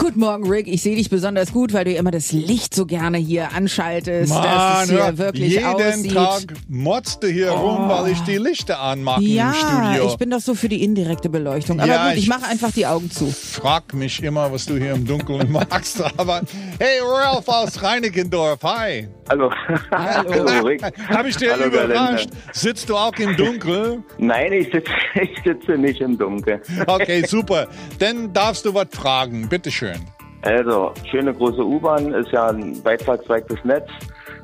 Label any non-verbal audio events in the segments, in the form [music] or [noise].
Guten Morgen, Rick. Ich sehe dich besonders gut, weil du immer das Licht so gerne hier anschaltest, dass es hier hör, wirklich jeden aussieht. Tag motzt du hier rum, weil ich die Lichter anmache im ja, Studio. ich bin doch so für die indirekte Beleuchtung. Aber Ja, gut, ich ich- mache einfach die Augen zu. Frag mich immer, was du hier im Dunkeln [laughs] magst. Aber hey, Ralph aus Reinickendorf, hi. Hallo. Hallo. [laughs] Rick. Hab ich dir Hallo, überrascht? Berliner. Sitzt du auch im Dunkeln? [laughs] Nein, ich sitze, ich sitze nicht im Dunkeln. Okay, super. Dann darfst du was fragen. Bitteschön. Also, schöne große U-Bahn ist ja ein weit verzweigtes Netz.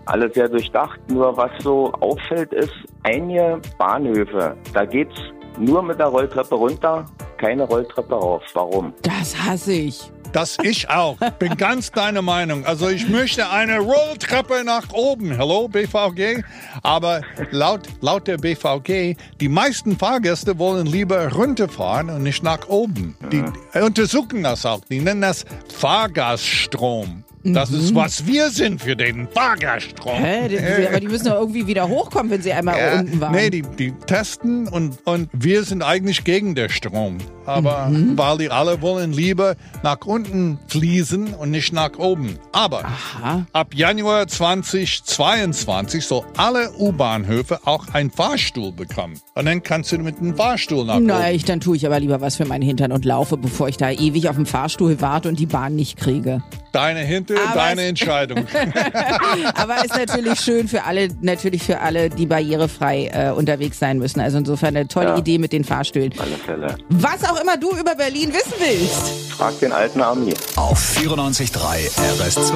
Alles sehr durchdacht. Nur was so auffällt, ist einige Bahnhöfe. Da geht's nur mit der Rolltreppe runter, keine Rolltreppe rauf. Warum? Das hasse ich. Das ich auch. Bin ganz deiner Meinung. Also ich möchte eine Rolltreppe nach oben. Hello, BVG. Aber laut, laut der BVG, die meisten Fahrgäste wollen lieber runterfahren und nicht nach oben. Die untersuchen das auch. Die nennen das Fahrgaststrom. Das ist, was wir sind für den Fahrgaststrom. Hä? Die, aber die müssen doch irgendwie wieder hochkommen, wenn sie einmal Ja, unten waren. nee, die, die testen und, und wir sind eigentlich gegen den Strom. Aber Mhm. weil die alle wollen lieber nach unten fließen und nicht nach oben. Aber Aha. ab Januar 2022 soll alle U-Bahnhöfe auch einen Fahrstuhl bekommen. Und dann kannst du mit dem Fahrstuhl nach Na, oben. ich, dann tue ich aber lieber was für meinen Hintern und laufe, bevor ich da ewig auf dem Fahrstuhl warte und die Bahn nicht kriege. Deine Hinter, Aber deine es- Entscheidung. [laughs] Aber ist natürlich schön für alle, natürlich für alle, die barrierefrei äh, unterwegs sein müssen. Also insofern eine tolle Ja. Idee mit den Fahrstühlen. Alle Fälle. Was auch immer du über Berlin wissen willst. Frag den alten Army. Auf 94.3 RS2.